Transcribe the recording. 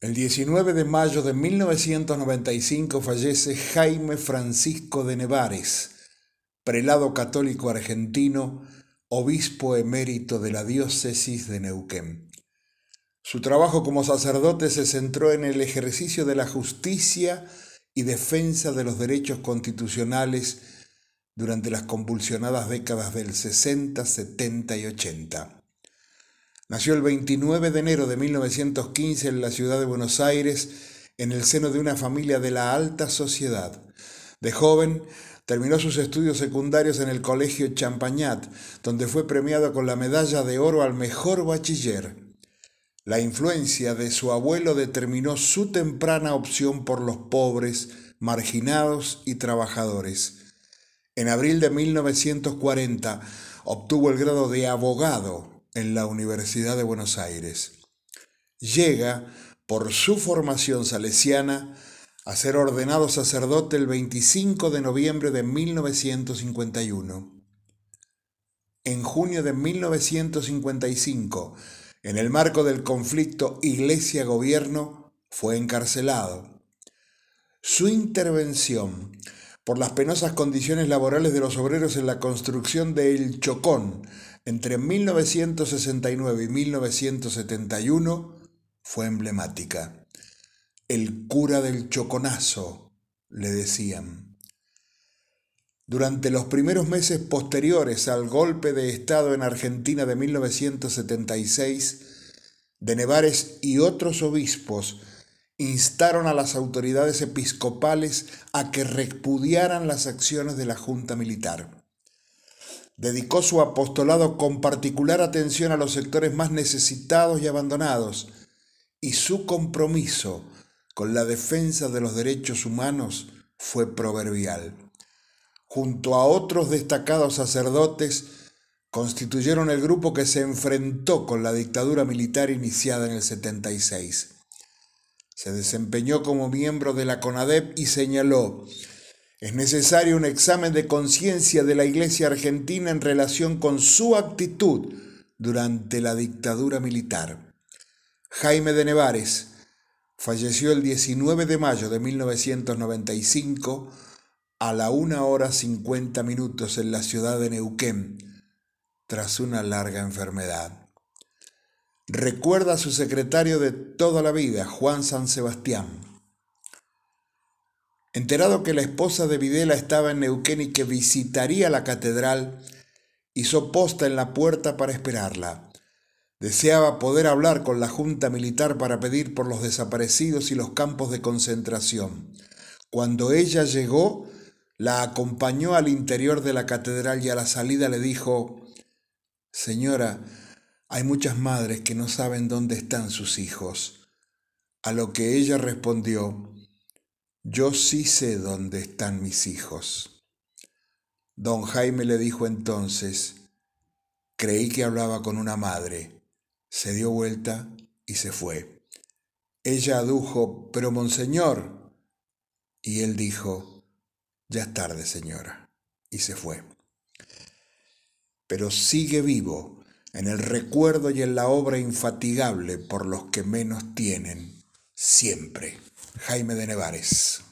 El 19 de mayo de 1995 fallece Jaime Francisco de Nevares, prelado católico argentino, obispo emérito de la diócesis de Neuquén. Su trabajo como sacerdote se centró en el ejercicio de la justicia y defensa de los derechos constitucionales durante las convulsionadas décadas del 60, 70 y 80. Nació el 29 de enero de 1915 en la ciudad de Buenos Aires, en el seno de una familia de la alta sociedad. De joven, terminó sus estudios secundarios en el Colegio Champagnat, donde fue premiado con la medalla de oro al mejor bachiller. La influencia de su abuelo determinó su temprana opción por los pobres, marginados y trabajadores. En abril de 1940 obtuvo el grado de abogado en la Universidad de Buenos Aires. Llega, por su formación salesiana, a ser ordenado sacerdote el 25 de noviembre de 1951. En junio de 1955, en el marco del conflicto Iglesia-Gobierno, fue encarcelado. Su intervención por las penosas condiciones laborales de los obreros en la construcción de El Chocón, entre 1969 y 1971 fue emblemática. El cura del choconazo, le decían. Durante los primeros meses posteriores al golpe de Estado en Argentina de 1976, de Nevares y otros obispos instaron a las autoridades episcopales a que repudiaran las acciones de la Junta Militar. Dedicó su apostolado con particular atención a los sectores más necesitados y abandonados, y su compromiso con la defensa de los derechos humanos fue proverbial. Junto a otros destacados sacerdotes, constituyeron el grupo que se enfrentó con la dictadura militar iniciada en el 76. Se desempeñó como miembro de la CONADEP y señaló, es necesario un examen de conciencia de la Iglesia argentina en relación con su actitud durante la dictadura militar. Jaime de Nevares falleció el 19 de mayo de 1995 a la 1 hora 50 minutos en la ciudad de Neuquén tras una larga enfermedad. Recuerda a su secretario de toda la vida, Juan San Sebastián. Enterado que la esposa de Videla estaba en Neuquén y que visitaría la catedral, hizo posta en la puerta para esperarla. Deseaba poder hablar con la Junta Militar para pedir por los desaparecidos y los campos de concentración. Cuando ella llegó, la acompañó al interior de la catedral y a la salida le dijo, Señora, hay muchas madres que no saben dónde están sus hijos. A lo que ella respondió, yo sí sé dónde están mis hijos. Don Jaime le dijo entonces, creí que hablaba con una madre. Se dio vuelta y se fue. Ella adujo, pero monseñor. Y él dijo, ya es tarde, señora. Y se fue. Pero sigue vivo en el recuerdo y en la obra infatigable por los que menos tienen, siempre. Jaime de Nevares.